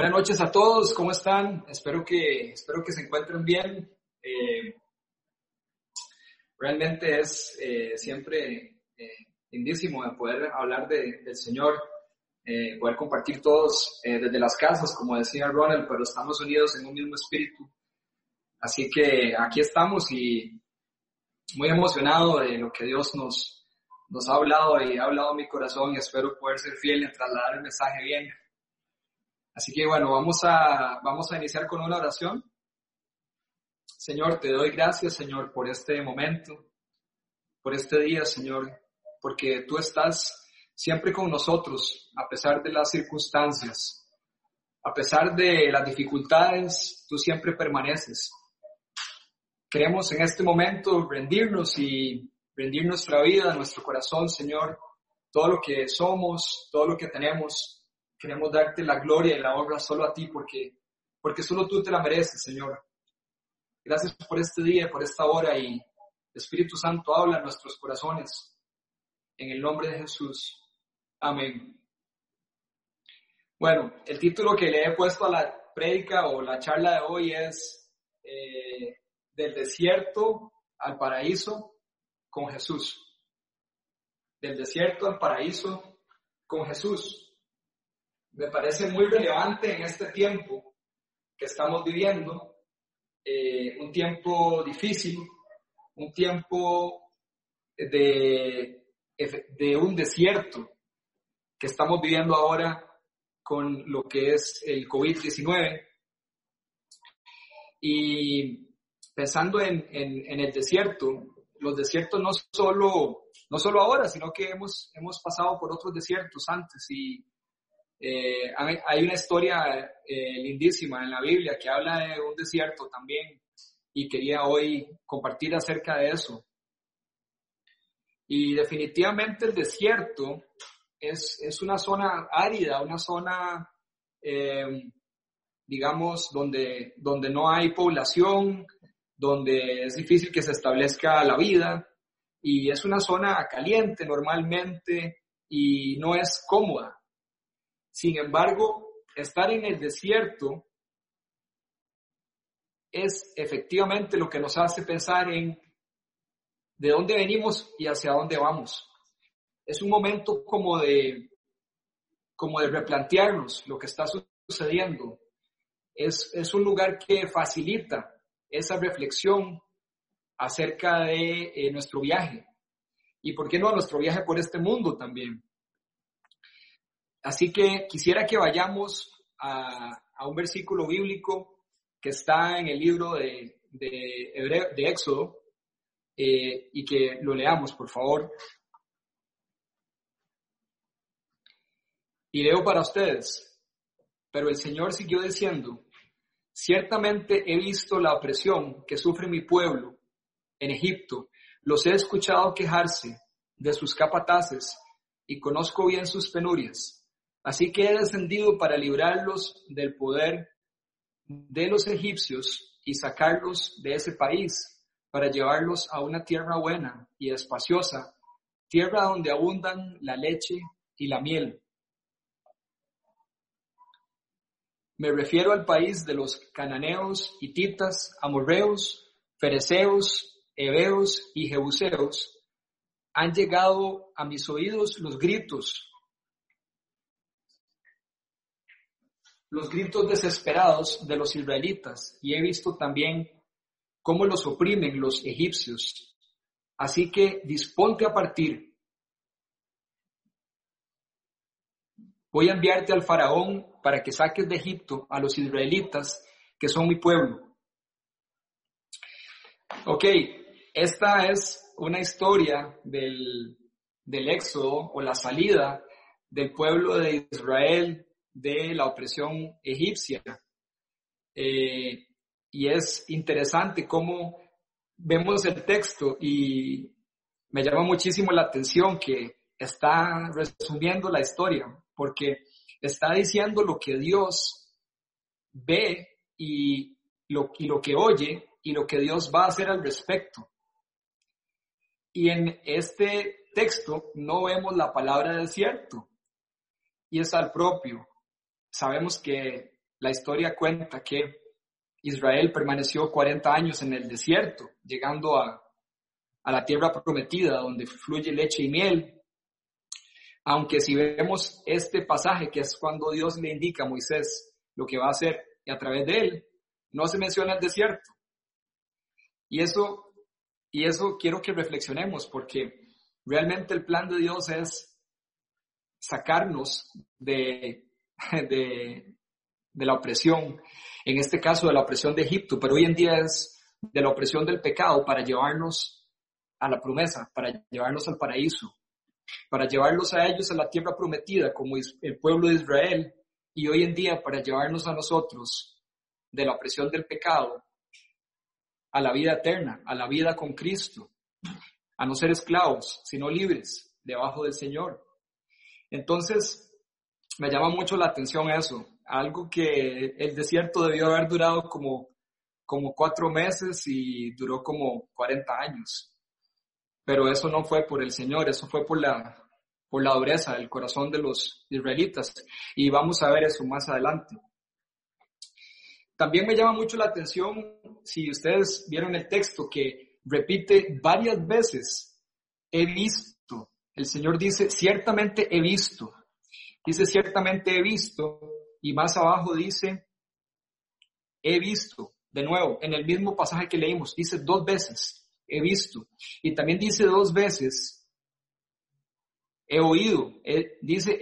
Buenas noches a todos, ¿cómo están? Espero que, espero que se encuentren bien. Eh, realmente es eh, siempre eh, lindísimo de poder hablar del Señor, eh, poder compartir todos desde las casas, como decía Ronald, pero estamos unidos en un mismo espíritu. Así que aquí estamos y muy emocionado de lo que Dios nos, nos ha hablado y ha hablado mi corazón y espero poder ser fiel y trasladar el mensaje bien. Así que bueno, vamos a, vamos a iniciar con una oración. Señor, te doy gracias, Señor, por este momento, por este día, Señor, porque tú estás siempre con nosotros, a pesar de las circunstancias, a pesar de las dificultades, tú siempre permaneces. Queremos en este momento rendirnos y rendir nuestra vida, nuestro corazón, Señor, todo lo que somos, todo lo que tenemos, Queremos darte la gloria y la honra solo a ti porque, porque solo tú te la mereces, Señor. Gracias por este día, por esta hora y Espíritu Santo habla en nuestros corazones. En el nombre de Jesús. Amén. Bueno, el título que le he puesto a la prédica o la charla de hoy es eh, Del desierto al paraíso con Jesús. Del desierto al paraíso con Jesús me parece muy relevante en este tiempo que estamos viviendo, eh, un tiempo difícil, un tiempo de, de un desierto que estamos viviendo ahora con lo que es el COVID-19. Y pensando en, en, el desierto, los desiertos no solo, no solo ahora, sino que hemos, hemos pasado por otros desiertos antes y eh, hay una historia eh, lindísima en la Biblia que habla de un desierto también y quería hoy compartir acerca de eso. Y definitivamente el desierto es, es una zona árida, una zona, eh, digamos, donde, donde no hay población, donde es difícil que se establezca la vida y es una zona caliente normalmente y no es cómoda. Sin embargo, estar en el desierto es efectivamente lo que nos hace pensar en de dónde venimos y hacia dónde vamos. Es un momento como de, como de replantearnos lo que está sucediendo. Es, es un lugar que facilita esa reflexión acerca de eh, nuestro viaje. Y por qué no nuestro viaje por este mundo también. Así que quisiera que vayamos a, un versículo bíblico que está en el libro de, de, Éxodo eh, y que lo leamos, por favor. Y leo para ustedes. Pero el Señor siguió diciendo, ciertamente he visto la opresión que sufre mi pueblo en Egipto, los he escuchado quejarse de sus capataces y conozco bien sus penurias. Así que he descendido para librarlos del poder de los egipcios y sacarlos de ese país, para llevarlos a una tierra buena y espaciosa, tierra donde abundan la leche y la miel. Me refiero al país de los cananeos, hititas, amorreos, fereceos, heveos y jebuseos. Han llegado a mis oídos los gritos los gritos desesperados de los israelitas y he visto también cómo los oprimen los egipcios. Así que disponte a partir. Voy a enviarte al faraón para que saques de Egipto a los israelitas, que son mi pueblo. Ok, esta es una historia del, del éxodo o la salida del pueblo de Israel de la opresión egipcia. Eh, y es interesante cómo vemos el texto y me llama muchísimo la atención que está resumiendo la historia, porque está diciendo lo que Dios ve y lo, y lo que oye y lo que Dios va a hacer al respecto. Y en este texto no vemos la palabra desierto, y es al propio sabemos que la historia cuenta que Israel permaneció 40 años en el desierto, llegando a, a la tierra prometida donde fluye leche y miel. Aunque si vemos este pasaje, que es cuando Dios le indica a Moisés lo que va a hacer y a través de él, no se menciona el desierto. Y eso, y eso quiero que reflexionemos porque realmente el plan de Dios es sacarnos de, de, de la opresión, en este caso de la opresión de Egipto, pero hoy en día es de la opresión del pecado para llevarnos a la promesa, para llevarnos al paraíso, para llevarlos a ellos a la tierra prometida como el pueblo de Israel y hoy en día para llevarnos a nosotros de la opresión del pecado a la vida eterna, a la vida con Cristo, a no ser esclavos, sino libres debajo del Señor. Entonces, me llama mucho la atención eso, algo que el desierto debió haber durado como, como cuatro meses y duró como 40 años. Pero eso no fue por el Señor, eso fue por la, por la dureza del corazón de los israelitas. Y vamos a ver eso más adelante. También me llama mucho la atención, si ustedes vieron el texto, que repite varias veces, he visto. El Señor dice, ciertamente he visto. Dice, ciertamente he visto. Y más abajo dice, he visto. De nuevo, en el mismo pasaje que leímos, dice dos veces, he visto. Y también dice dos veces, he oído. dice,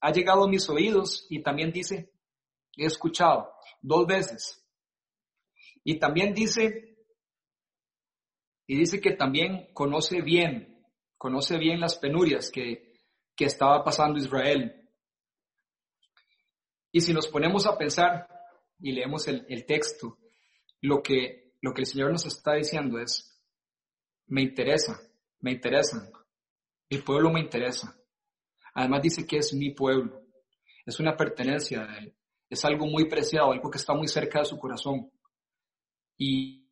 ha llegado a mis oídos y también dice, he escuchado. Dos veces. Y también dice, y dice que también conoce bien, conoce bien las penurias que, que estaba pasando Israel. Y si nos ponemos a pensar y leemos el, texto, lo que, lo que el Señor nos está diciendo es, me interesa, me interesan, el pueblo me interesa. Además dice que es mi pueblo, es una pertenencia de Él, es algo muy preciado, algo que está muy cerca de su corazón. Y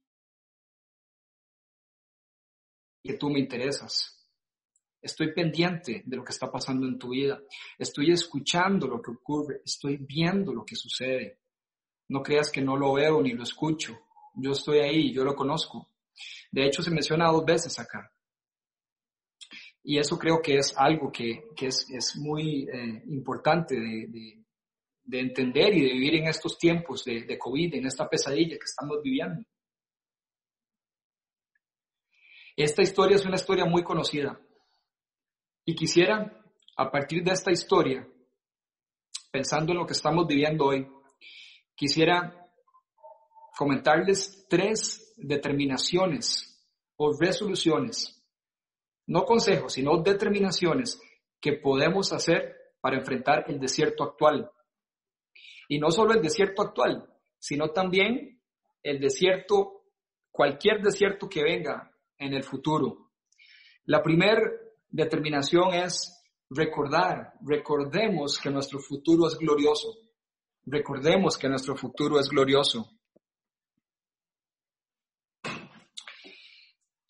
que tú me interesas. Estoy pendiente de lo que está pasando en tu vida. Estoy escuchando lo que ocurre. Estoy viendo lo que sucede. No creas que no lo veo ni lo escucho. Yo estoy ahí, yo lo conozco. De hecho, se menciona dos veces acá. Y eso creo que es algo que, es, muy eh, importante de, entender y de vivir en estos tiempos de, de COVID, en esta pesadilla que estamos viviendo. Esta historia es una historia muy conocida. Y quisiera, a partir de esta historia, pensando en lo que estamos viviendo hoy, quisiera comentarles tres determinaciones o resoluciones, no consejos, sino determinaciones que podemos hacer para enfrentar el desierto actual. Y no solo el desierto actual, sino también el desierto, cualquier desierto que venga en el futuro. La primera determinación es recordar, recordemos que nuestro futuro es glorioso. Recordemos que nuestro futuro es glorioso.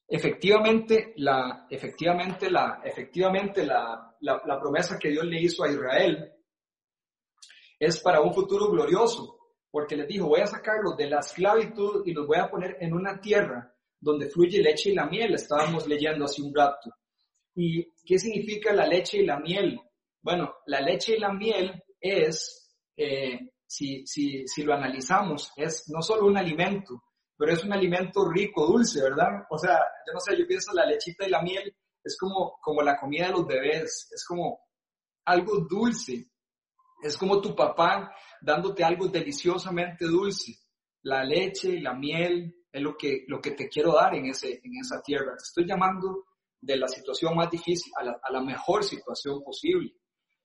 Efectivamente, la, efectivamente, la, efectivamente la, la, promesa que Dios le hizo a Israel es para un futuro glorioso, porque les dijo, voy a sacarlos de la esclavitud y los voy a poner en una tierra donde fluye leche y la miel, estábamos leyendo hace un rato. ¿Y qué significa la leche y la miel? Bueno, la leche y la miel es, eh, si, si, si lo analizamos, es no solo un alimento, pero es un alimento rico, dulce, ¿verdad? O sea, yo no sé, yo pienso la lechita y la miel es como, como la comida de los bebés, es como algo dulce, es como tu papá dándote algo deliciosamente dulce. La leche y la miel es lo que, lo que te quiero dar en, ese, en esa tierra. Te estoy llamando de la situación más difícil a la, mejor situación posible.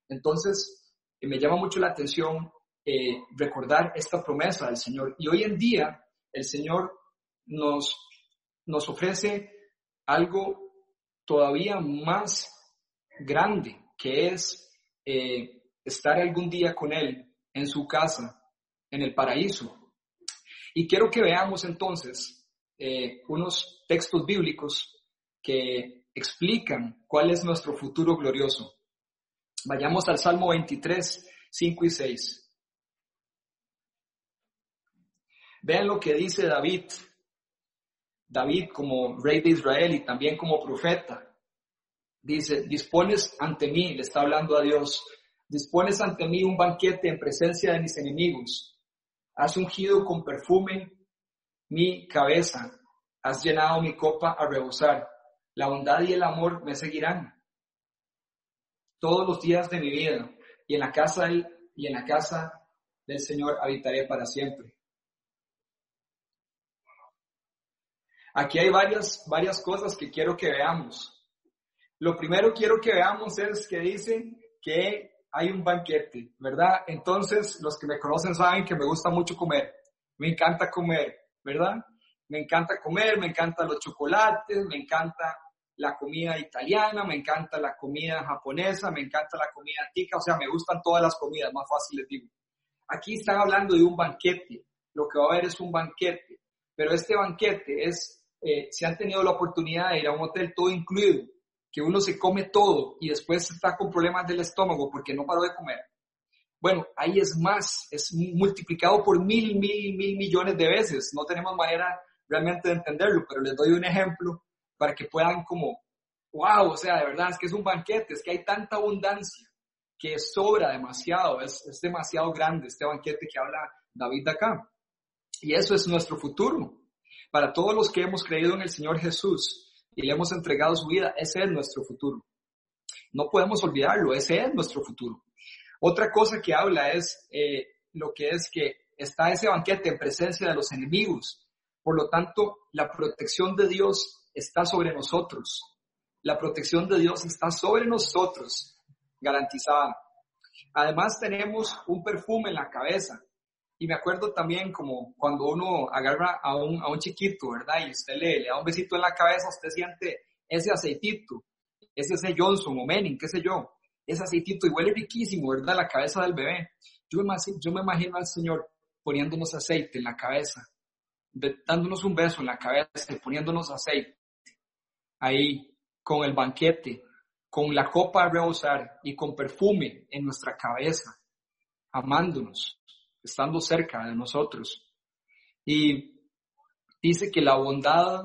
Entonces, eh, me llama mucho la atención eh, recordar esta promesa del Señor. Y hoy en día, el Señor nos, nos ofrece algo todavía más grande, que es eh, estar algún día con Él en su casa, en el paraíso. Y quiero que veamos entonces unos textos bíblicos que explican cuál es nuestro futuro glorioso. Vayamos al Salmo 23, 5 y 6. Vean lo que dice David. David como rey de Israel y también como profeta. Dice, dispones ante mí, le está hablando a Dios, dispones ante mí un banquete en presencia de mis enemigos. Has ungido con perfume mi cabeza, has llenado mi copa a rebosar. La bondad y el amor me seguirán todos los días de mi vida y en la casa del, y en la casa del Señor habitaré para siempre. Aquí hay varias, varias cosas que quiero que veamos. Lo primero quiero que veamos es que dice que hay un banquete, ¿verdad? Entonces, los que me conocen saben que me gusta mucho comer. Me encanta comer, ¿verdad? Me encanta comer, me encantan los chocolates, me encanta la comida italiana, me encanta la comida japonesa, me encanta la comida tica, o sea, me gustan todas las comidas, más fácil les digo. Aquí están hablando de un banquete, lo que va a haber es un banquete, pero este banquete es, eh, si han tenido la oportunidad de ir a un hotel todo incluido, que uno se come todo y después está con problemas del estómago porque no paró de comer. Bueno, ahí es más, es multiplicado por mil, mil, mil millones de veces. No tenemos manera realmente de entenderlo, pero les doy un ejemplo para que puedan como, wow, o sea, de verdad es que es un banquete, es que hay tanta abundancia que sobra demasiado, es, es demasiado grande este banquete que habla David acá. Y eso es nuestro futuro. Para todos los que hemos creído en el Señor Jesús y le hemos entregado su vida, ese es nuestro futuro. No podemos olvidarlo, ese es nuestro futuro. Otra cosa que habla es eh, lo que es que está ese banquete en presencia de los enemigos. Por lo tanto, la protección de Dios está sobre nosotros. La protección de Dios está sobre nosotros, garantizada. Además tenemos un perfume en la cabeza. Y me acuerdo también como cuando uno agarra a un, a un chiquito, ¿verdad? Y usted le, le da un besito en la cabeza, usted siente ese aceitito, ese ese Johnson o Menning, qué sé yo, ese aceitito y huele riquísimo, ¿verdad? La cabeza del bebé. Yo me imagino al Señor poniéndonos aceite en la cabeza, dándonos un beso en la cabeza y poniéndonos aceite ahí con el banquete, con la copa a rebosar y con perfume en nuestra cabeza, amándonos, estando cerca de nosotros. Y dice que la bondad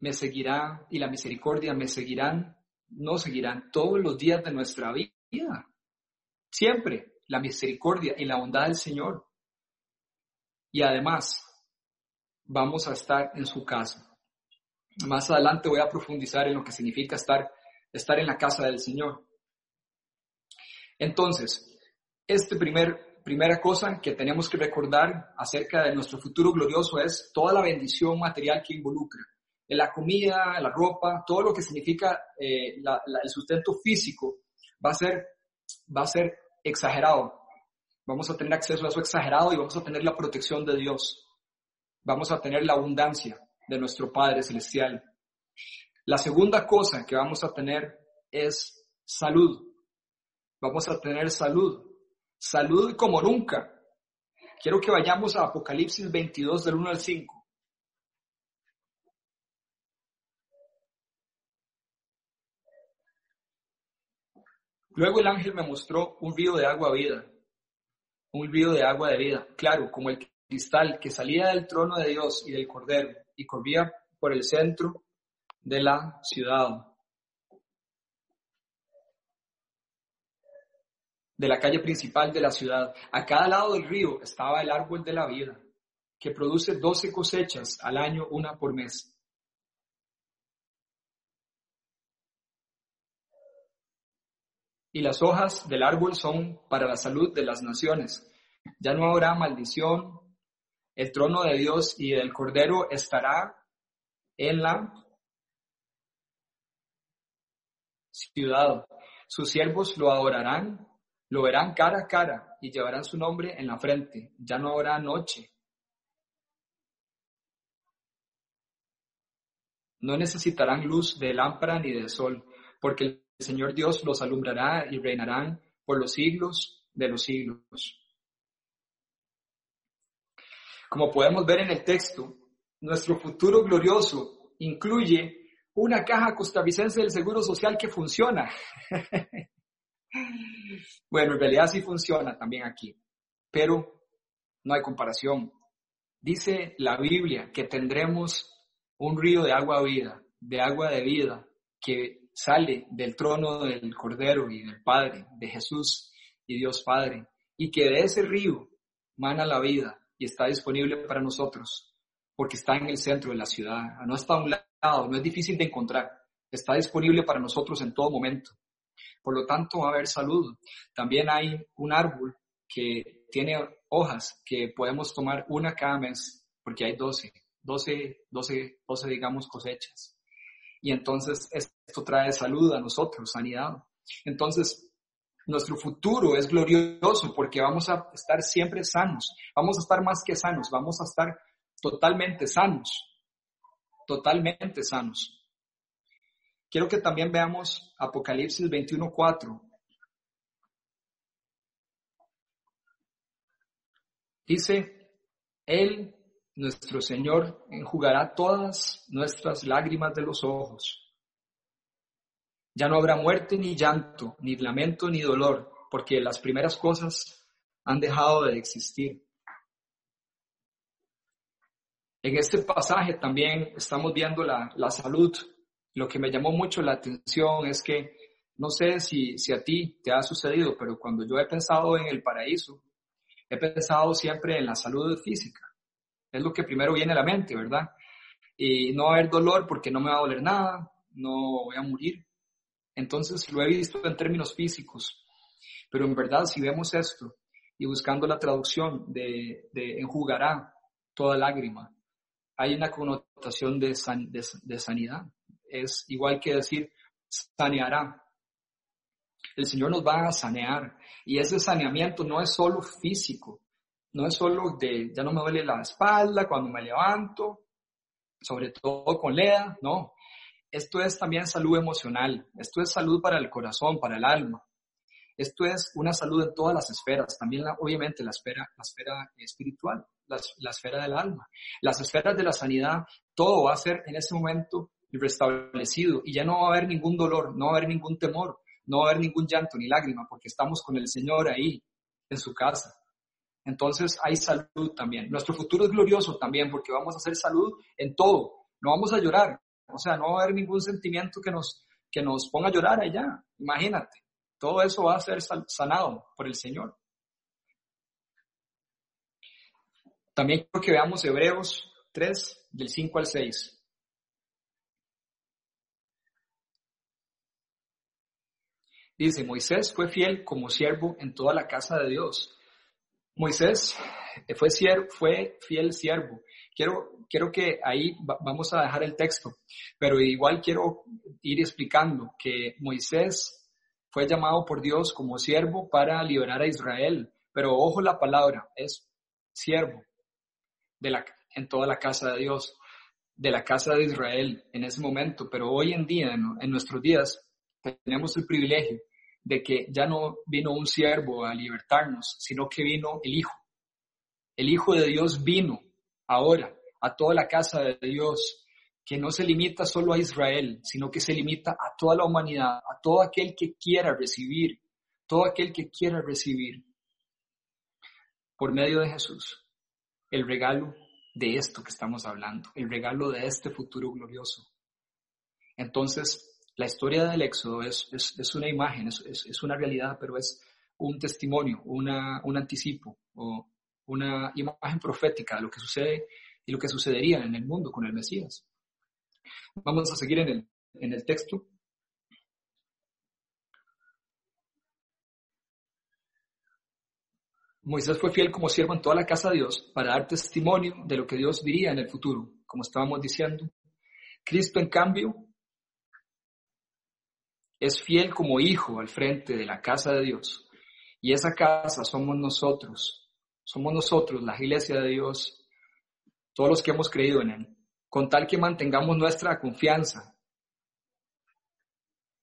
me seguirá y la misericordia me seguirán, nos seguirán todos los días de nuestra vida. Siempre la misericordia y la bondad del Señor. Y además, vamos a estar en su casa. Más adelante voy a profundizar en lo que significa estar, estar en la casa del Señor. Entonces, este primer, primera cosa que tenemos que recordar acerca de nuestro futuro glorioso es toda la bendición material que involucra. La comida, la ropa, todo lo que significa eh, el sustento físico va a ser, va a ser exagerado. Vamos a tener acceso a eso exagerado y vamos a tener la protección de Dios. Vamos a tener la abundancia de nuestro Padre Celestial. La segunda cosa que vamos a tener es salud. Vamos a tener salud. Salud como nunca. Quiero que vayamos a Apocalipsis 22 del 1 al 5. Luego el ángel me mostró un río de agua vida, un río de agua de vida, claro, como el cristal que salía del trono de Dios y del Cordero y corría por el centro de la ciudad. de la calle principal de la ciudad. A cada lado del río estaba el árbol de la vida, que produce doce cosechas al año, una por mes. Y las hojas del árbol son para la salud de las naciones. Ya no habrá maldición, el trono de Dios y del Cordero estará en la ciudad. Sus siervos lo adorarán, lo verán cara a cara y llevarán su nombre en la frente. Ya no habrá noche. No necesitarán luz de lámpara ni de sol, porque el Señor Dios los alumbrará y reinarán por los siglos de los siglos. Como podemos ver en el texto, nuestro futuro glorioso incluye una caja costarricense del Seguro Social que funciona. bueno, en realidad sí funciona también aquí, pero no hay comparación. Dice la Biblia que tendremos un río de agua vida, de agua de vida, que sale del trono del Cordero y del Padre, de Jesús y Dios Padre, y que de ese río mana la vida y está disponible para nosotros, porque está en el centro de la ciudad, no está a un lado, no es difícil de encontrar, está disponible para nosotros en todo momento. Por lo tanto, a haber salud. También hay un árbol que tiene hojas que podemos tomar una cada mes, porque hay 12, 12, 12, 12, digamos, cosechas. Y entonces esto trae salud a nosotros, sanidad. Entonces, nuestro futuro es glorioso porque vamos a estar siempre sanos, vamos a estar más que sanos, vamos a estar totalmente sanos, totalmente sanos. Quiero que también veamos Apocalipsis 21.4. Dice, Él, nuestro Señor, enjugará todas nuestras lágrimas de los ojos. Ya no habrá muerte ni llanto, ni lamento ni dolor, porque las primeras cosas han dejado de existir. En este pasaje también estamos viendo la, la salud. Lo que me llamó mucho la atención es que no sé si, si a ti te ha sucedido, pero cuando yo he pensado en el paraíso, he pensado siempre en la salud física. Es lo que primero viene a la mente, ¿verdad? Y no va a haber dolor porque no me va a doler nada, no voy a morir. Entonces lo he visto en términos físicos. Pero en verdad, si vemos esto y buscando la traducción de, enjugará toda lágrima, hay una connotación de, de sanidad. Es igual que decir saneará. El Señor nos va a sanear. Y ese saneamiento no es solo físico, no es solo de ya no me duele la espalda cuando me levanto, sobre todo con Lea, no. Esto es también salud emocional, esto es salud para el corazón, para el alma. Esto es una salud en todas las esferas, también obviamente la esfera, la esfera espiritual, la, la esfera del alma. Las esferas de la sanidad, todo va a ser en ese momento restablecido y ya no va a haber ningún dolor, no va a haber ningún temor, no va a haber ningún llanto ni lágrima porque estamos con el Señor ahí, en su casa. Entonces hay salud también. Nuestro futuro es glorioso también porque vamos a hacer salud en todo. No vamos a llorar. O sea, no va a haber ningún sentimiento que nos, que nos ponga a llorar allá. Imagínate. Todo eso va a ser sanado por el Señor. También quiero que veamos Hebreos 3, del 5 al 6. Dice, Moisés fue fiel como siervo en toda la casa de Dios. Moisés fue, fue fiel siervo. Quiero, quiero que ahí vamos a dejar el texto, pero igual quiero ir explicando que Moisés fue llamado por Dios como siervo para liberar a Israel. Pero ojo la palabra, es siervo de la, en toda la casa de Dios, de la casa de Israel en ese momento. Pero hoy en día, en nuestros días, tenemos el privilegio de que ya no vino un siervo a libertarnos, sino que vino el Hijo. El Hijo de Dios vino ahora a toda la casa de Dios, que no se limita solo a Israel, sino que se limita a toda la humanidad, a todo aquel que quiera recibir, todo aquel que quiera recibir por medio de Jesús el regalo de esto que estamos hablando, el regalo de este futuro glorioso. Entonces, la historia del Éxodo es, es, una imagen, es, es, una realidad, pero es un testimonio, una, un anticipo o una imagen profética de lo que sucede y lo que sucedería en el mundo con el Mesías. Vamos a seguir en el, en el texto. Moisés fue fiel como siervo en toda la casa de Dios para dar testimonio de lo que Dios diría en el futuro, como estábamos diciendo. Cristo, en cambio, es fiel como hijo al frente de la casa de Dios. Y esa casa somos nosotros. Somos nosotros, la iglesia de Dios, todos los que hemos creído en Él, con tal que mantengamos nuestra confianza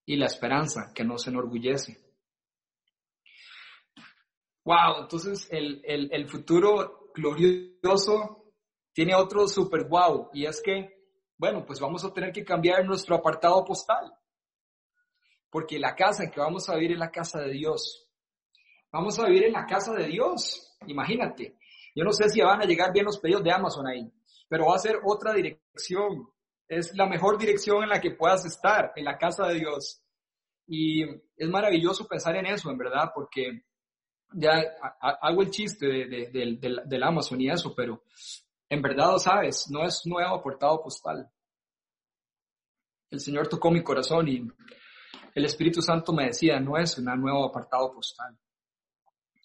y la esperanza que nos enorgullece. Wow, entonces el, el, el futuro glorioso tiene otro super wow, y es que, bueno, pues vamos a tener que cambiar nuestro apartado postal porque la casa en que vamos a vivir es la casa de Dios. Vamos a vivir en la casa de Dios, imagínate. Yo no sé si van a llegar bien los pedidos de Amazon ahí, pero va a ser otra dirección. Es la mejor dirección en la que puedas estar, en la casa de Dios. Y es maravilloso pensar en eso, en verdad, porque ya hago el chiste del Amazon y eso, pero en verdad, sabes, no es nuevo apartado postal. El Señor tocó mi corazón y el Espíritu Santo me decía, no es un nuevo apartado postal,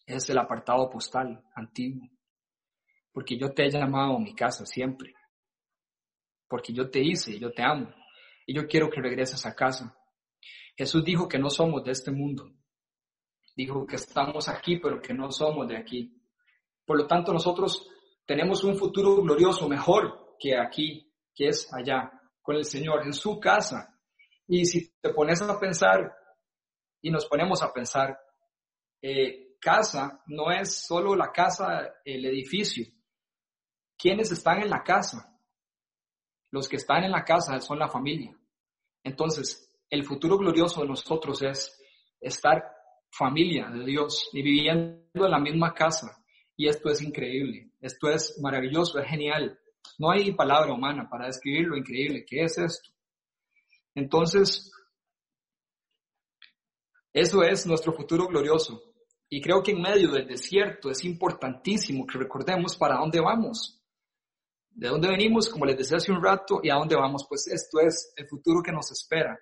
es el apartado postal antiguo, porque yo te he llamado mi casa siempre, porque yo te hice, yo te amo, y yo quiero que regreses a casa. Jesús dijo que no somos de este mundo, dijo que estamos aquí, pero que no somos de aquí. Por lo tanto, nosotros tenemos un futuro glorioso mejor que aquí, que es allá, con el Señor, en su casa. Y si te pones a pensar y nos ponemos a pensar, eh, casa no es solo la casa, el edificio. ¿Quiénes están en la casa? Los que están en la casa son la familia. Entonces, el futuro glorioso de nosotros es estar familia de Dios y viviendo en la misma casa. Y esto es increíble, esto es maravilloso, es genial. No hay palabra humana para describir lo increíble que es esto. Entonces, eso es nuestro futuro glorioso. Y creo que en medio del desierto es importantísimo que recordemos para dónde vamos. De dónde venimos, como les decía hace un rato, y a dónde vamos. Pues esto es el futuro que nos espera.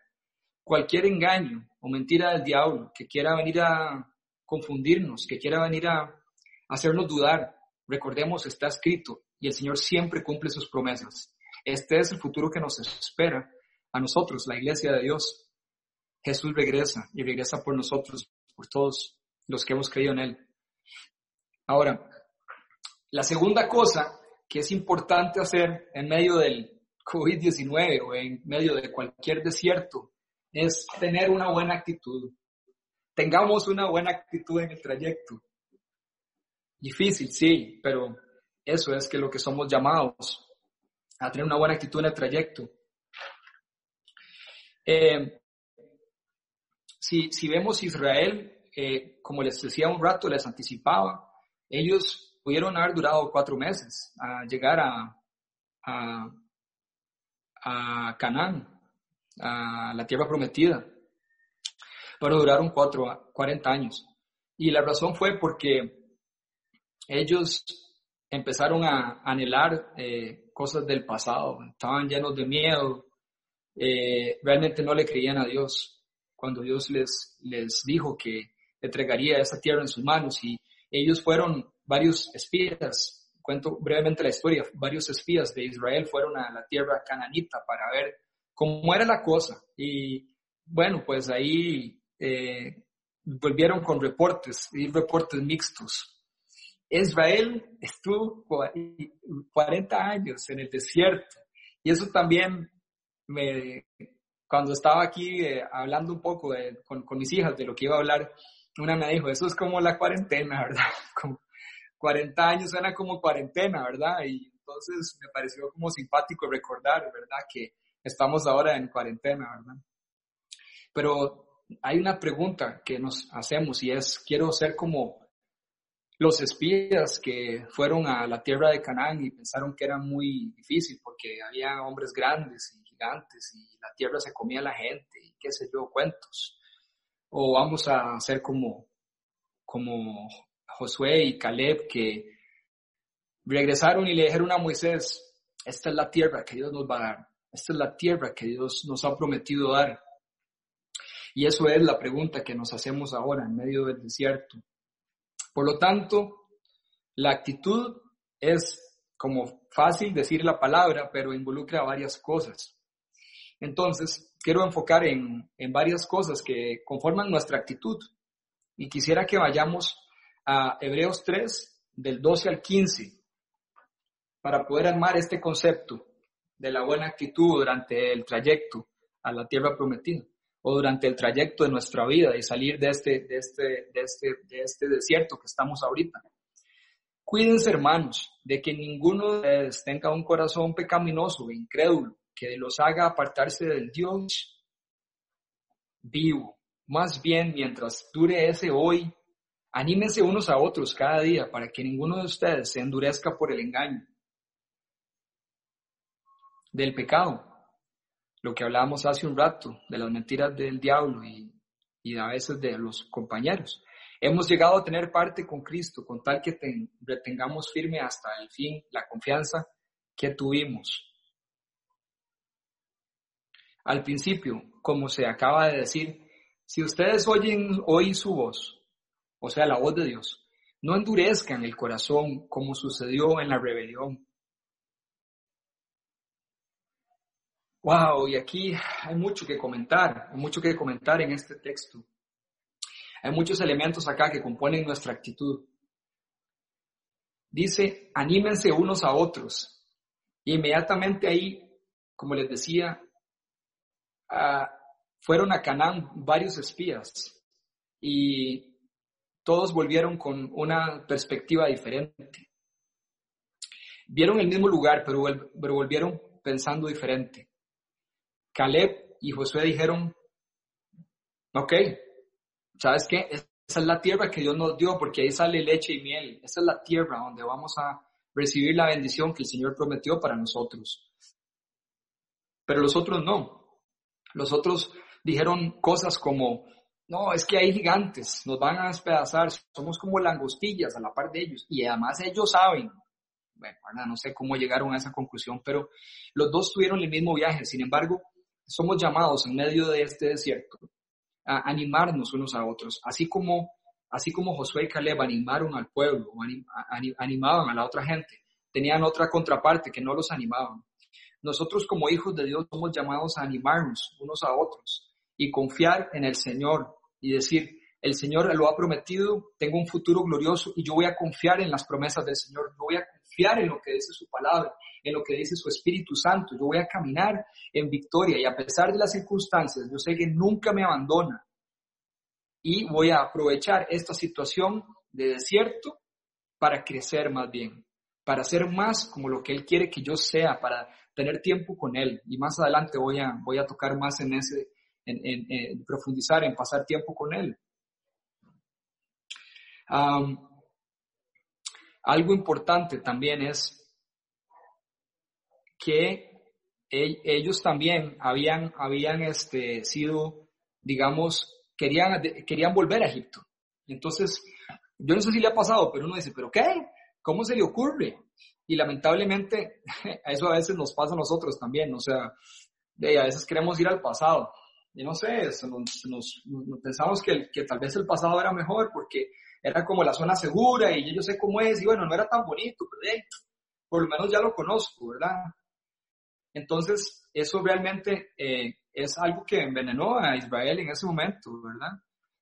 Cualquier engaño o mentira del diablo que quiera venir a confundirnos, que quiera venir a hacernos dudar, recordemos, está escrito y el Señor siempre cumple sus promesas. Este es el futuro que nos espera a nosotros, la iglesia de Dios. Jesús regresa y regresa por nosotros, por todos los que hemos creído en Él. Ahora, la segunda cosa que es importante hacer en medio del COVID-19 o en medio de cualquier desierto es tener una buena actitud. Tengamos una buena actitud en el trayecto. Difícil, sí, pero eso es que lo que somos llamados a tener una buena actitud en el trayecto. Eh, si, si, vemos Israel, eh, como les decía un rato, les anticipaba, ellos pudieron haber durado cuatro meses a llegar a, a, a Canaán, a la tierra prometida, pero duraron cuatro, 40 años. Y la razón fue porque ellos empezaron a anhelar eh, cosas del pasado, estaban llenos de miedo, eh, realmente no le creían a Dios. Cuando Dios les, les dijo que entregaría esa tierra en sus manos y ellos fueron varios espías, cuento brevemente la historia, varios espías de Israel fueron a la tierra cananita para ver cómo era la cosa y bueno, pues ahí eh, volvieron con reportes y reportes mixtos. Israel estuvo 40 años en el desierto y eso también me, cuando estaba aquí eh, hablando un poco con, con, mis hijas de lo que iba a hablar, una me dijo, eso es como la cuarentena, ¿verdad? Como 40 años suena como cuarentena, ¿verdad? Y entonces me pareció como simpático recordar, ¿verdad? Que estamos ahora en cuarentena, ¿verdad? Pero hay una pregunta que nos hacemos y es, quiero ser como los espías que fueron a la tierra de Canaán y pensaron que era muy difícil porque había hombres grandes y gigantes y la tierra se comía a la gente y qué sé yo, cuentos. O vamos a ser como, como Josué y Caleb que regresaron y le dijeron a Moisés, esta es la tierra que Dios nos va a dar, esta es la tierra que Dios nos ha prometido dar. Y eso es la pregunta que nos hacemos ahora en medio del desierto. Por lo tanto, la actitud es como fácil decir la palabra, pero involucra varias cosas. Entonces, quiero enfocar en, varias cosas que conforman nuestra actitud. Y quisiera que vayamos a Hebreos 3, del 12 al 15, para poder armar este concepto de la buena actitud durante el trayecto a la tierra prometida o durante el trayecto de nuestra vida y salir de este, de este, de este, de este desierto que estamos ahorita. Cuídense, hermanos, de que ninguno de tenga un corazón pecaminoso e incrédulo que los haga apartarse del Dios vivo. Más bien, mientras dure ese hoy, Anímense unos a otros cada día para que ninguno de ustedes se endurezca por el engaño del pecado. Lo que hablábamos hace un rato, de las mentiras del diablo y, y a veces de los compañeros. Hemos llegado a tener parte con Cristo, con tal que retengamos firme hasta el fin la confianza que tuvimos. Al principio, como se acaba de decir, si ustedes oyen hoy su voz, o sea, la voz de Dios, no endurezcan el corazón como sucedió en la rebelión. Wow, y aquí hay mucho que comentar, mucho que comentar en este texto. Hay muchos elementos acá que componen nuestra actitud. Dice, anímense unos a otros. Y inmediatamente ahí, como les decía, ah, fueron a Canaán varios espías y todos volvieron con una perspectiva diferente. Vieron el mismo lugar, pero, volvieron pensando diferente. Caleb y Josué dijeron, ok, ¿sabes qué? Esa es la tierra que Dios nos dio porque ahí sale leche y miel. Esa es la tierra donde vamos a recibir la bendición que el Señor prometió para nosotros. Pero los otros no. Los otros dijeron cosas como, no, es que hay gigantes, nos van a despedazar, somos como langostillas a la par de ellos. Y además ellos saben, bueno, no sé cómo llegaron a esa conclusión, pero los dos tuvieron el mismo viaje. Sin embargo, somos llamados en medio de este desierto a animarnos unos a otros, así como, así como Josué y Caleb animaron al pueblo, animaban a la otra gente, tenían otra contraparte que no los animaban. Nosotros como hijos de Dios somos llamados a animarnos unos a otros y confiar en el Señor y decir, el Señor lo ha prometido, tengo un futuro glorioso y yo voy a confiar en las promesas del Señor, yo voy a confiar en lo que dice su palabra, en lo que dice su Espíritu Santo, yo voy a caminar en victoria y a pesar de las circunstancias, yo sé que nunca me abandona. Y voy a aprovechar esta situación de desierto para crecer más bien, para ser más como lo que Él quiere que yo sea, para tener tiempo con Él. Y más adelante voy a, voy a tocar más en ese, en profundizar, en pasar tiempo con Él algo importante también es que ellos también habían, habían este, sido, digamos, querían, querían volver a Egipto. Entonces, yo no sé si le ha pasado, pero uno dice, ¿pero qué? ¿Cómo se le ocurre? Y lamentablemente, eso a veces nos pasa a nosotros también, o sea, a veces queremos ir al pasado. Y no sé, nos, pensamos que, que tal vez el pasado era mejor porque era como la zona segura y yo sé cómo es, y bueno, no era tan bonito, pero por lo menos ya lo conozco, ¿verdad? Entonces, eso realmente eh, es algo que envenenó a Israel en ese momento, ¿verdad?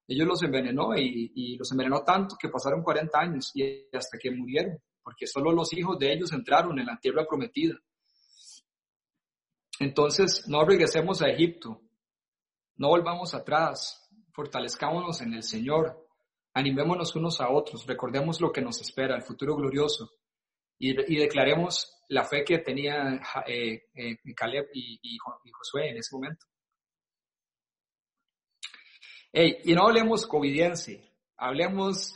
Ellos los envenenó y, y, los envenenó tanto que pasaron 40 años y hasta que murieron, porque solo los hijos de ellos entraron en la tierra prometida. Entonces, no regresemos a Egipto, no volvamos atrás, fortalezcámonos en el Señor, Animémonos unos a otros, recordemos lo que nos espera, el futuro glorioso, y, declaremos la fe que tenía eh, eh, Caleb y, Josué en ese momento. y no hablemos covidense, hablemos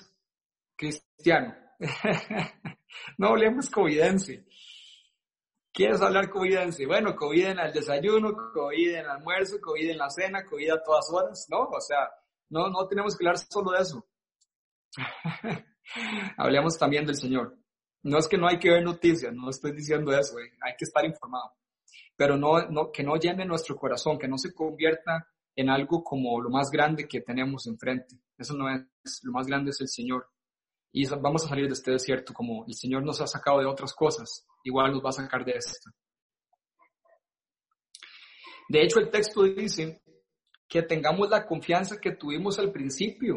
cristiano. no hablemos covidense. ¿Quieres hablar covidense? Bueno, COVID en el desayuno, COVID en el almuerzo, COVID en la cena, COVID a todas horas, ¿no? O sea, no, no tenemos que hablar solo de eso. Hablemos también del Señor. No es que no hay que ver noticias, no estoy diciendo eso, eh, hay que estar informado. Pero no, no, que no llene nuestro corazón, que no se convierta en algo como lo más grande que tenemos enfrente. Eso no es, lo más grande es el Señor. Y vamos a salir de este desierto como el Señor nos ha sacado de otras cosas, igual nos va a sacar de esto. De hecho, el texto dice que tengamos la confianza que tuvimos al principio.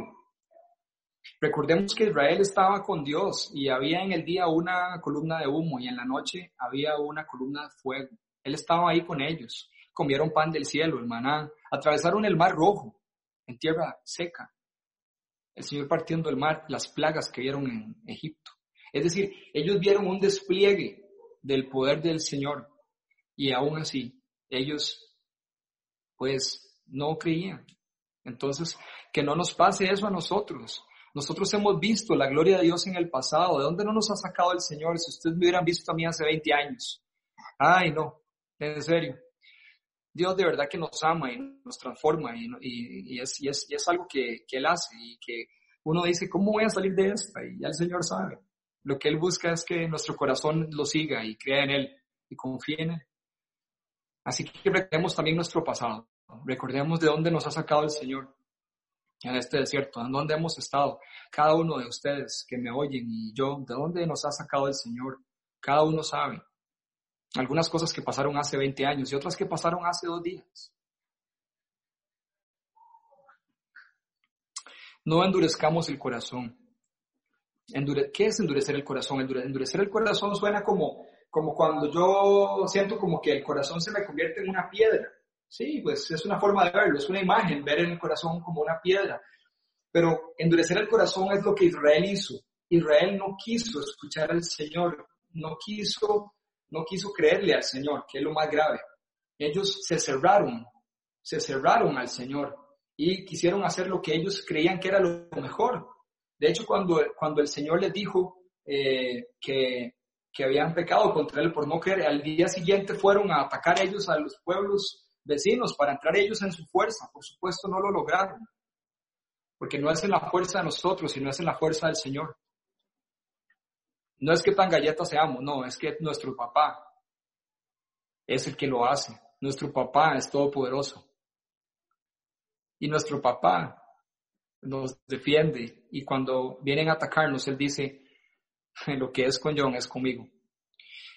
Recordemos que Israel estaba con Dios y había en el día una columna de humo y en la noche había una columna de fuego. Él estaba ahí con ellos. Comieron pan del cielo, el maná. Atravesaron el mar rojo en tierra seca. El Señor partiendo el mar, las plagas que vieron en Egipto. Es decir, ellos vieron un despliegue del poder del Señor y aún así ellos pues no creían. Entonces, que no nos pase eso a nosotros. Nosotros hemos visto la gloria de Dios en el pasado. ¿De dónde no nos ha sacado el Señor? Si ustedes me hubieran visto a mí hace 20 años. Ay, no, en serio. Dios de verdad que nos ama y nos transforma y, es, es, algo que, que, Él hace y que uno dice, ¿cómo voy a salir de esta? Y ya el Señor sabe. Lo que Él busca es que nuestro corazón lo siga y crea en Él y confíe en Él. Así que recordemos también nuestro pasado. Recordemos de dónde nos ha sacado el Señor en este desierto, en dónde hemos estado. Cada uno de ustedes que me oyen y yo, de dónde nos ha sacado el Señor. Cada uno sabe. Algunas cosas que pasaron hace 20 años y otras que pasaron hace dos días. No endurezcamos el corazón. ¿Qué es endurecer el corazón? Endurecer el corazón suena como como cuando yo siento como que el corazón se me convierte en una piedra. Sí, pues es una forma de verlo, es una imagen, ver el corazón como una piedra. Pero endurecer el corazón es lo que Israel hizo. Israel no quiso escuchar al Señor, no quiso, no quiso creerle al Señor, que es lo más grave. Ellos se cerraron, se cerraron al Señor y quisieron hacer lo que ellos creían que era lo mejor. De hecho, cuando, cuando el Señor les dijo eh, que que habían pecado contra él por no creer, al día siguiente fueron a atacar ellos a los pueblos vecinos para entrar ellos en su fuerza. Por supuesto no lo lograron, porque no es en la fuerza de nosotros, sino es en la fuerza del Señor. No es que tan galleta seamos, no, es que nuestro papá es el que lo hace. Nuestro papá es todopoderoso. Y nuestro papá nos defiende y cuando vienen a atacarnos, Él dice, lo que es con John es conmigo.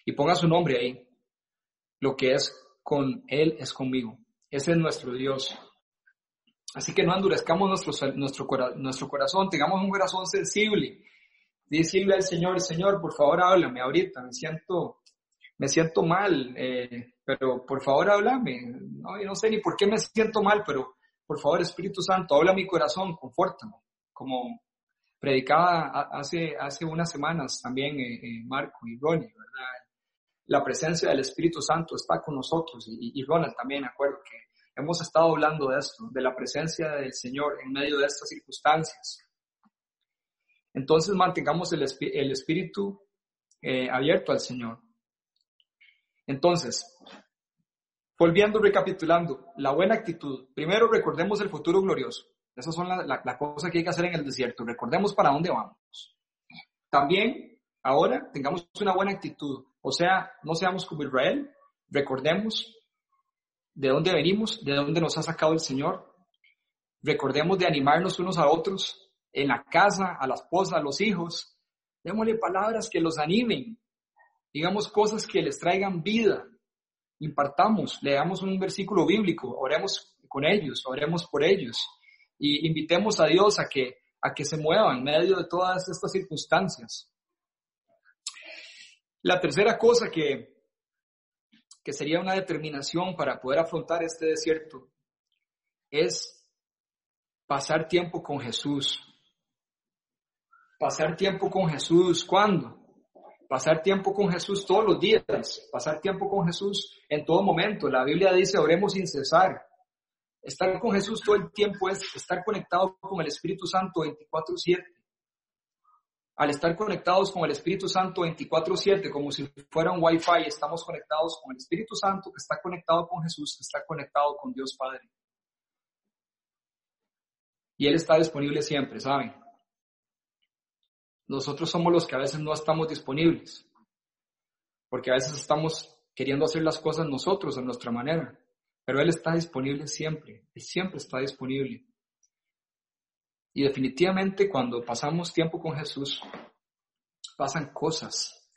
Y ponga su nombre ahí. Lo que es con Él es conmigo. Ese es nuestro Dios. Así que no endurezcamos nuestro, nuestro, nuestro corazón, tengamos un corazón sensible. Decirle al Señor, Señor, por favor háblame ahorita, me siento, me siento mal, eh, pero por favor háblame. No sé ni por qué me siento mal, pero por favor Espíritu Santo, habla mi corazón, confórtame. Como predicaba hace, hace unas semanas también eh, eh, Marco y Ronnie, ¿verdad? La presencia del Espíritu Santo está con nosotros y, y Ronald también, acuerdo que hemos estado hablando de esto, de la presencia del Señor en medio de estas circunstancias. Entonces mantengamos el, el espíritu eh, abierto al Señor. Entonces, volviendo, recapitulando, la buena actitud. Primero recordemos el futuro glorioso. Esas son las la, cosas que hay que hacer en el desierto. Recordemos para dónde vamos. También, ahora, tengamos una buena actitud. O sea, no seamos como Israel. Recordemos de dónde venimos, de dónde nos ha sacado el Señor. Recordemos de animarnos unos a otros en la casa, a la esposa, a los hijos. Démosle palabras que los animen. Digamos cosas que les traigan vida. Impartamos, leamos un versículo bíblico, oremos con ellos, oremos por ellos y invitemos a Dios a que, a que se mueva en medio de todas estas circunstancias. La tercera cosa que, que sería una determinación para poder afrontar este desierto es pasar tiempo con Jesús. Pasar tiempo con Jesús, ¿cuándo? Pasar tiempo con Jesús todos los días, pasar tiempo con Jesús en todo momento. La Biblia dice, oremos sin cesar. Estar con Jesús todo el tiempo es estar conectado con el Espíritu Santo 24/7. Al estar conectados con el Espíritu Santo 24/7, como si fuera un Wi-Fi, estamos conectados con el Espíritu Santo que está conectado con Jesús, que está conectado con Dios Padre. Y Él está disponible siempre, ¿saben? Nosotros somos los que a veces no estamos disponibles, porque a veces estamos queriendo hacer las cosas nosotros a nuestra manera. Pero Él está disponible siempre, Él siempre está disponible. Y definitivamente cuando pasamos tiempo con Jesús, pasan cosas.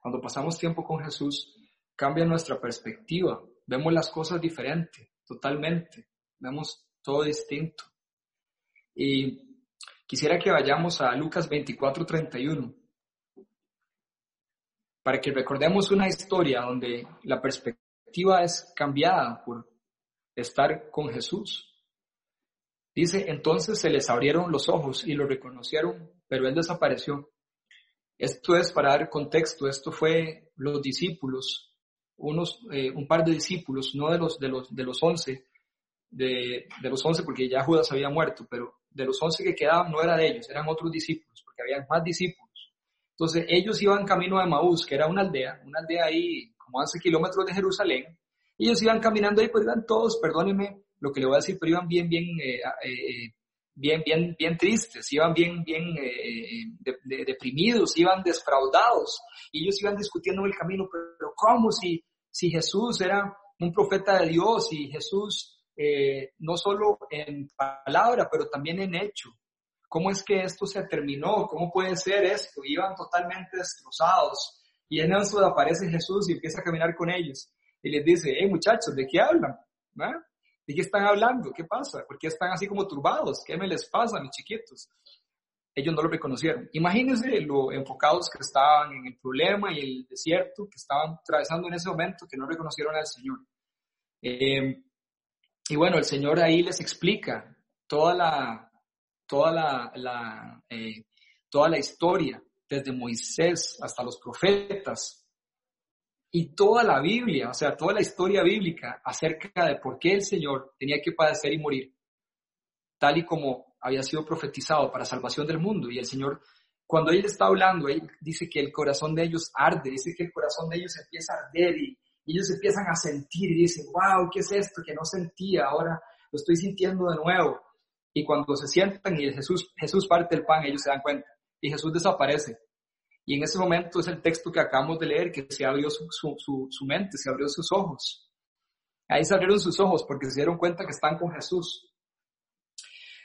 Cuando pasamos tiempo con Jesús, cambia nuestra perspectiva, vemos las cosas diferente, totalmente, vemos todo distinto. Y quisiera que vayamos a Lucas 24:31 para que recordemos una historia donde la perspectiva es cambiada por estar con Jesús. Dice, entonces se les abrieron los ojos y lo reconocieron, pero él desapareció. Esto es para dar contexto, esto fue los discípulos, unos, eh, un par de discípulos, no de los, de los, de los once, de, de los once porque ya Judas había muerto, pero de los once que quedaban no era de ellos, eran otros discípulos, porque había más discípulos. Entonces ellos iban camino a Maús, que era una aldea, una aldea ahí como 11 kilómetros de Jerusalén, ellos iban caminando ahí, pues iban todos, perdónenme lo que le voy a decir, pero iban bien, bien, eh, eh, bien, bien, bien tristes, iban bien, bien eh, deprimidos, iban defraudados, y ellos iban discutiendo en el camino, pero ¿cómo si, si Jesús era un profeta de Dios y Jesús no solo en palabra, pero también en hecho? ¿Cómo es que esto se terminó? ¿Cómo puede ser esto? Iban totalmente destrozados. Y en eso aparece Jesús y empieza a caminar con ellos. Y les dice, hey muchachos, ¿de qué hablan? ¿De qué están hablando? ¿Qué pasa? ¿Por qué están así como turbados? ¿Qué me les pasa, mis chiquitos? Ellos no lo reconocieron. Imagínense lo enfocados que estaban en el problema y el desierto que estaban atravesando en ese momento, que no reconocieron al Señor. Eh, y bueno, el Señor ahí les explica toda la, toda la, eh, toda la historia, desde Moisés hasta los profetas, y toda la Biblia, o sea, toda la historia bíblica acerca de por qué el Señor tenía que padecer y morir, tal y como había sido profetizado para salvación del mundo. Y el Señor, cuando Él está hablando, Él dice que el corazón de ellos arde, dice que el corazón de ellos empieza a arder y, ellos empiezan a sentir y dicen, wow, ¿qué es esto que no sentía? Ahora lo estoy sintiendo de nuevo. Y cuando se sientan y Jesús, Jesús parte el pan, ellos se dan cuenta. Y Jesús desaparece. Y en ese momento es el texto que acabamos de leer, que se abrió su, su, su, mente, se abrió sus ojos. Ahí se abrieron sus ojos porque se dieron cuenta que están con Jesús.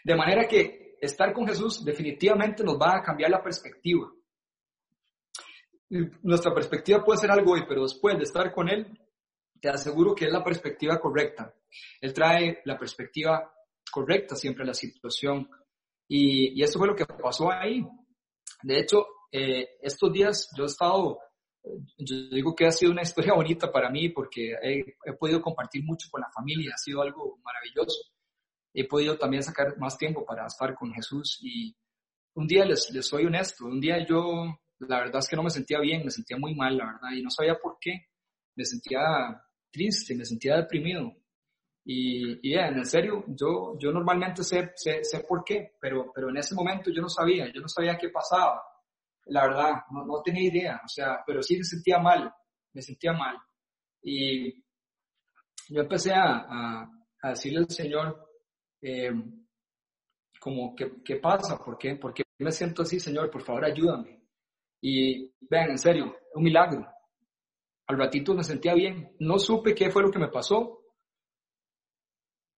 De manera que estar con Jesús definitivamente nos va a cambiar la perspectiva. Nuestra perspectiva puede ser algo hoy, pero después de estar con Él, te aseguro que es la perspectiva correcta. Él trae la perspectiva correcta siempre la situación. Y, y eso fue lo que pasó ahí. De hecho, eh, estos días yo he estado, yo digo que ha sido una historia bonita para mí porque he, he, podido compartir mucho con la familia, ha sido algo maravilloso. He podido también sacar más tiempo para estar con Jesús y un día les, les soy honesto, un día yo la verdad es que no me sentía bien, me sentía muy mal, la verdad, y no sabía por qué. Me sentía triste, me sentía deprimido. Y, y en serio, yo, yo normalmente sé, sé, sé, por qué, pero, pero en ese momento yo no sabía, yo no sabía qué pasaba. La verdad, no, no tenía idea, o sea, pero sí me sentía mal, me sentía mal. Y yo empecé a, a, a decirle al Señor, eh, como, ¿qué, ¿qué pasa? ¿Por qué? ¿Por qué me siento así, Señor? Por favor, ayúdame. Y vean, en serio, un milagro. Al ratito me sentía bien. No supe qué fue lo que me pasó,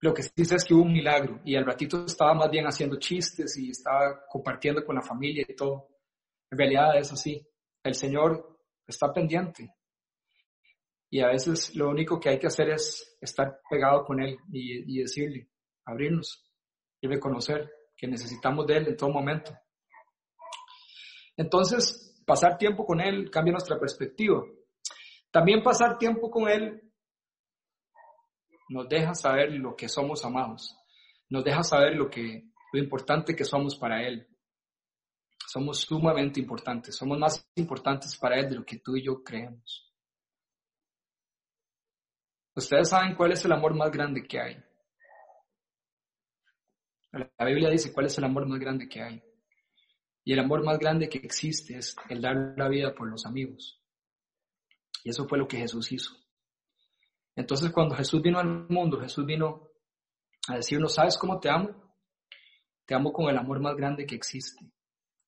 lo que sí sé es que hubo un milagro y al ratito estaba más bien haciendo chistes y estaba compartiendo con la familia y todo. En realidad es así. El Señor está pendiente. Y a veces lo único que hay que hacer es estar pegado con Él y, decirle, abrirnos y reconocer que necesitamos de Él en todo momento. Entonces, pasar tiempo con Él cambia nuestra perspectiva. También pasar tiempo con Él nos deja saber lo que somos amados, nos deja saber lo que importante que somos para él. Somos sumamente importantes, somos más importantes para él de lo que tú y yo creemos. Ustedes saben cuál es el amor más grande que hay. La Biblia dice cuál es el amor más grande que hay. Y el amor más grande que existe es el dar la vida por los amigos. Y eso fue lo que Jesús hizo. Entonces cuando Jesús vino al mundo, Jesús vino a decirnos, ¿sabes cómo te amo? Te amo con el amor más grande que existe.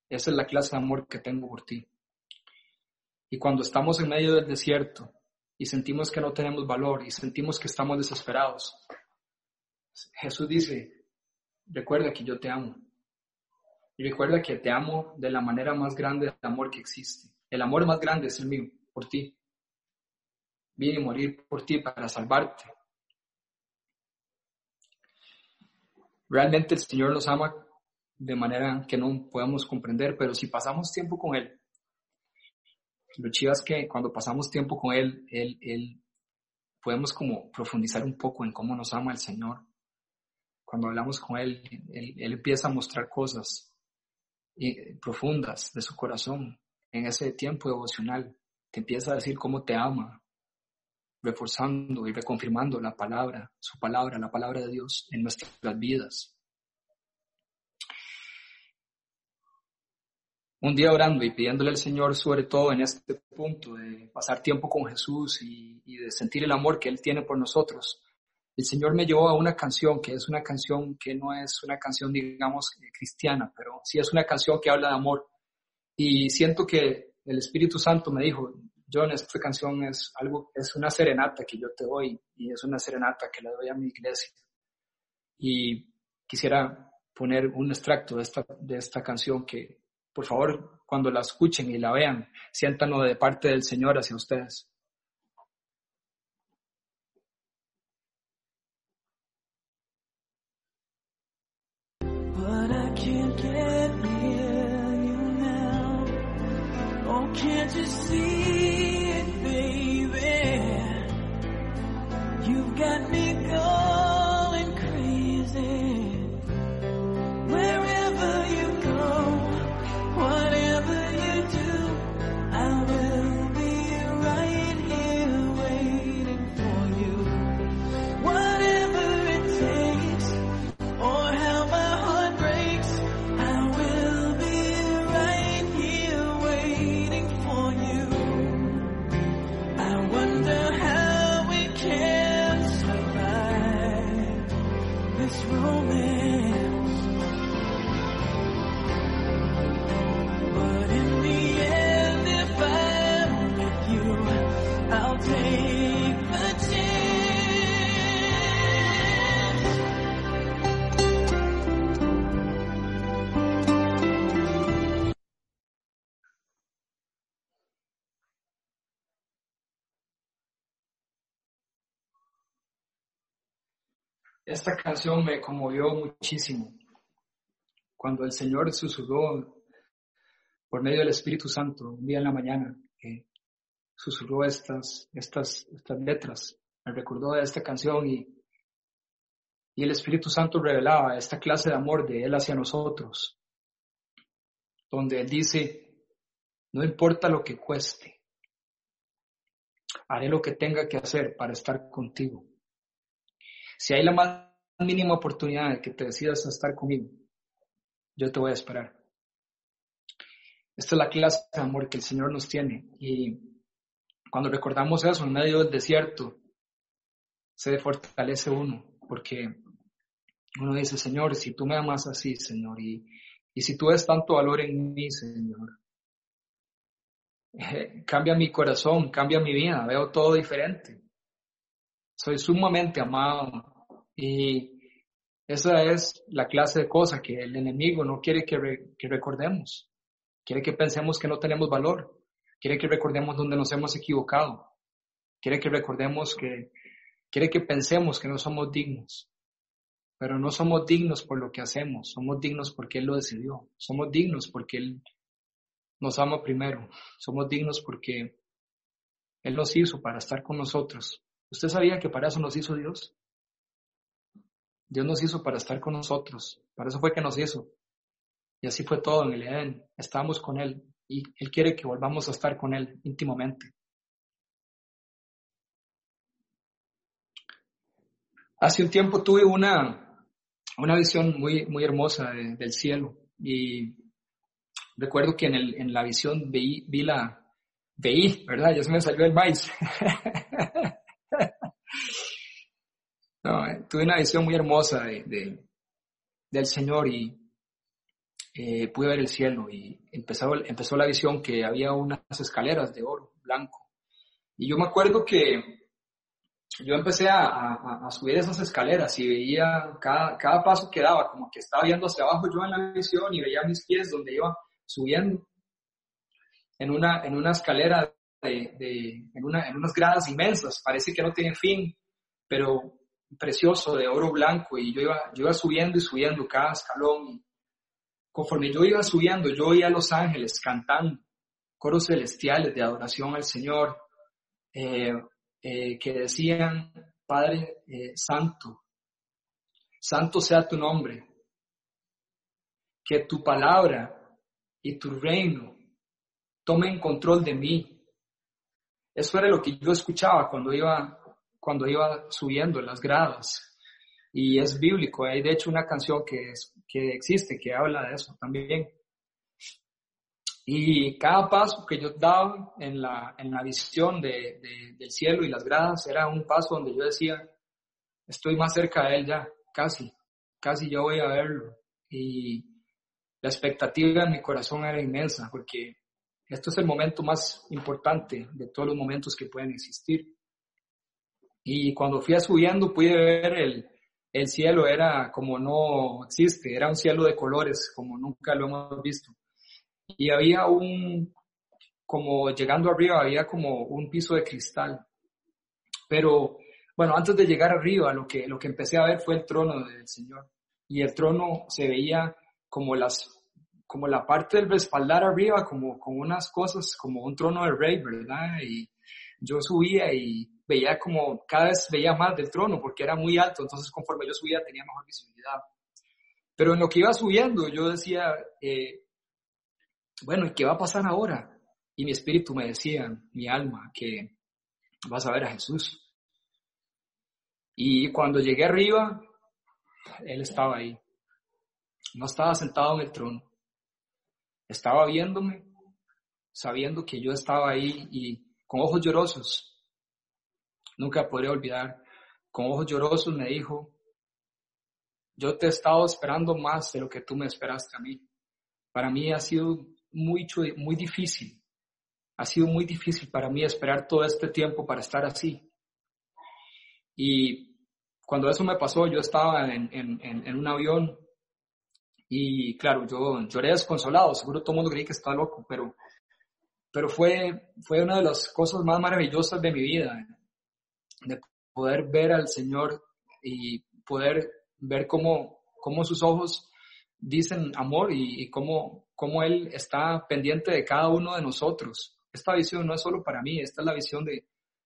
Esa es la clase de amor que tengo por ti. Y cuando estamos en medio del desierto y sentimos que no tenemos valor y sentimos que estamos desesperados, Jesús dice, recuerda que yo te amo. Y recuerda que te amo de la manera más grande de amor que existe. El amor más grande es el mío, por ti vine a morir por ti para salvarte. Realmente el Señor nos ama de manera que no podemos comprender, pero si pasamos tiempo con Él, lo chido es que cuando pasamos tiempo con Él, Él, Él, podemos como profundizar un poco en cómo nos ama el Señor. Cuando hablamos con Él, Él, él empieza a mostrar cosas eh, profundas de su corazón en ese tiempo devocional. Te empieza a decir cómo te ama, reforzando y reconfirmando la palabra, su palabra, la palabra de Dios en nuestras vidas. un día orando y pidiéndole al Señor, sobre todo en este punto de pasar tiempo con Jesús y, de sentir el amor que Él tiene por nosotros, el Señor me llevó a una canción que es una canción que no es una canción, digamos, cristiana, pero sí es una canción que habla de amor. Y siento que el Espíritu Santo me dijo, John, esta canción es algo, es una serenata que yo te doy y es una serenata que le doy a mi iglesia. Y quisiera poner un extracto de esta, de esta canción que, por favor, cuando la escuchen y la vean, siéntanlo de parte del Señor hacia ustedes. Yeah. Esta canción me conmovió muchísimo. Cuando el Señor susurró por medio del Espíritu Santo un día en la mañana, que susurró estas, estas, estas letras, me recordó de esta canción y, y el Espíritu Santo revelaba esta clase de amor de Él hacia nosotros, donde Él dice, no importa lo que cueste, haré lo que tenga que hacer para estar contigo. Si hay la más mínima oportunidad de que te decidas a estar conmigo, yo te voy a esperar. Esta es la clase de amor que el Señor nos tiene. Y cuando recordamos eso en medio del desierto, se fortalece uno, porque uno dice, Señor, si tú me amas así, Señor, y, y si tú ves tanto valor en mí, Señor, cambia mi corazón, cambia mi vida, veo todo diferente. Soy sumamente amado y esa es la clase de cosa que el enemigo no quiere que, que recordemos. Quiere que pensemos que no tenemos valor. Quiere que recordemos donde nos hemos equivocado. Quiere que recordemos que, quiere que pensemos que no somos dignos. Pero no somos dignos por lo que hacemos. Somos dignos porque Él lo decidió. Somos dignos porque Él nos ama primero. Somos dignos porque Él nos hizo para estar con nosotros. ¿Usted sabía que para eso nos hizo Dios? Dios nos hizo para estar con nosotros. Para eso fue que nos hizo. Y así fue todo en el Edén. Estábamos con Él y Él quiere que volvamos a estar con Él íntimamente. Hace un tiempo tuve una, una visión muy, muy hermosa del cielo y recuerdo que en, el, en la visión vi, vi la, veí, ¿verdad? Ya se me salió el maíz. no, tuve una visión muy hermosa de, del Señor y eh, pude ver el cielo y empezó, empezó la visión que había unas escaleras de oro blanco. Y yo me acuerdo que yo empecé a, subir esas escaleras y veía cada, cada, paso que daba, como que estaba viendo hacia abajo yo en la visión y veía mis pies donde iba subiendo en una, en una escalera de, en, una, en unas gradas inmensas, parece que no tiene fin, pero precioso de oro blanco y yo iba, yo iba subiendo y subiendo cada escalón. Y conforme yo iba subiendo, yo oía a los ángeles cantando coros celestiales de adoración al Señor eh, eh, que decían, Padre eh, Santo, Santo sea tu nombre, que tu palabra y tu reino tomen control de mí eso era lo que yo escuchaba cuando iba, cuando iba subiendo las gradas. Y es bíblico. Hay de hecho una canción que, es, que existe que habla de eso también. Y cada paso que yo daba en la, en la visión de, del cielo y las gradas era un paso donde yo decía, estoy más cerca de él ya, casi, casi yo voy a verlo. Y la expectativa en mi corazón era inmensa porque esto es el momento más importante de todos los momentos que pueden existir. Y cuando fui subiendo pude ver el, el cielo, era como no existe, era un cielo de colores como nunca lo hemos visto. Y había un, como llegando arriba, había como un piso de cristal. Pero bueno, antes de llegar arriba, lo que, lo que empecé a ver fue el trono del Señor. Y el trono se veía como las como la parte del respaldar arriba, como con unas cosas, como un trono de rey, ¿verdad? Y yo subía y veía como cada vez veía más del trono porque era muy alto, entonces conforme yo subía tenía mejor visibilidad. Pero en lo que iba subiendo yo decía, eh, bueno, ¿y qué va a pasar ahora? Y mi espíritu me decía, mi alma, que vas a ver a Jesús. Y cuando llegué arriba, Él estaba ahí. No estaba sentado en el trono. Estaba viéndome, sabiendo que yo estaba ahí y con ojos llorosos Nunca podré olvidar. Con ojos llorosos me dijo, yo te he estado esperando más de lo que tú me esperaste a mí. Para mí ha sido muy, muy difícil. Ha sido muy difícil para mí esperar todo este tiempo para estar así. Y cuando eso me pasó, yo estaba en, en, en un avión y claro, yo lloré desconsolado, seguro todo el mundo creía que estaba loco, pero, pero fue, fue una de las cosas más maravillosas de mi vida de poder ver al Señor y poder ver cómo, cómo sus ojos dicen amor y, cómo, cómo Él está pendiente de cada uno de nosotros. Esta visión no es solo para mí, esta es la visión de,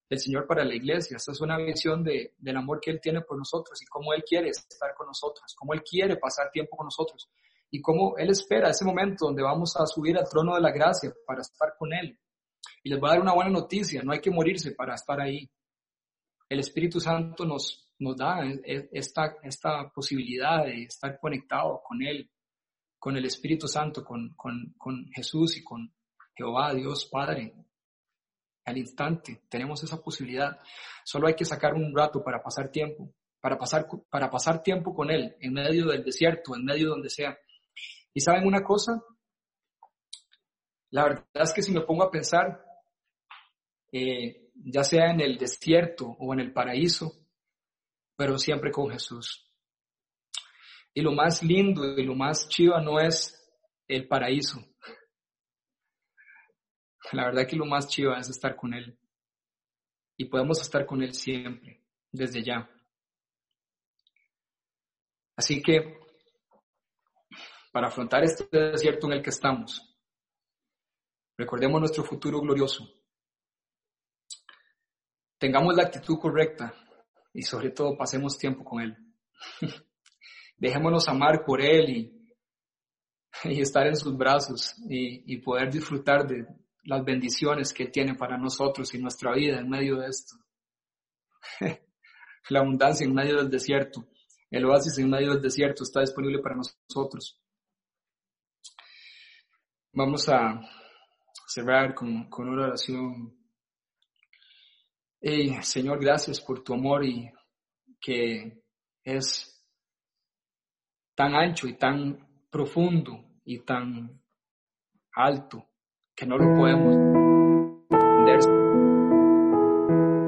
del Señor para la iglesia, esta es una visión de, del amor que Él tiene por nosotros y cómo Él quiere estar con nosotros, cómo Él quiere pasar tiempo con nosotros y cómo Él espera ese momento donde vamos a subir al trono de la gracia para estar con Él. Y les voy a dar una buena noticia, no hay que morirse para estar ahí el Espíritu Santo nos, da esta, posibilidad de estar conectado con Él, con el Espíritu Santo, con Jesús y con Jehová, Dios Padre. Al instante tenemos esa posibilidad. Solo hay que sacar un rato para pasar tiempo, para pasar, para pasar tiempo con Él en medio del desierto, en medio donde sea. Y saben una cosa, la verdad es que si me pongo a pensar, eh, ya sea en el desierto o en el paraíso, pero siempre con Jesús. Y lo más lindo y lo más chiva no es el paraíso. La verdad que lo más chiva es estar con Él. Y podemos estar con Él siempre, desde ya. Así que, para afrontar este desierto en el que estamos, recordemos nuestro futuro glorioso tengamos la actitud correcta y sobre todo pasemos tiempo con Él. Dejémonos amar por Él y, estar en sus brazos y, poder disfrutar de las bendiciones que tiene para nosotros y nuestra vida en medio de esto. La abundancia en medio del desierto, el oasis en medio del desierto está disponible para nosotros. Vamos a cerrar con, con una oración Señor, gracias por tu amor y que es tan ancho y tan profundo y tan alto que no lo podemos entender.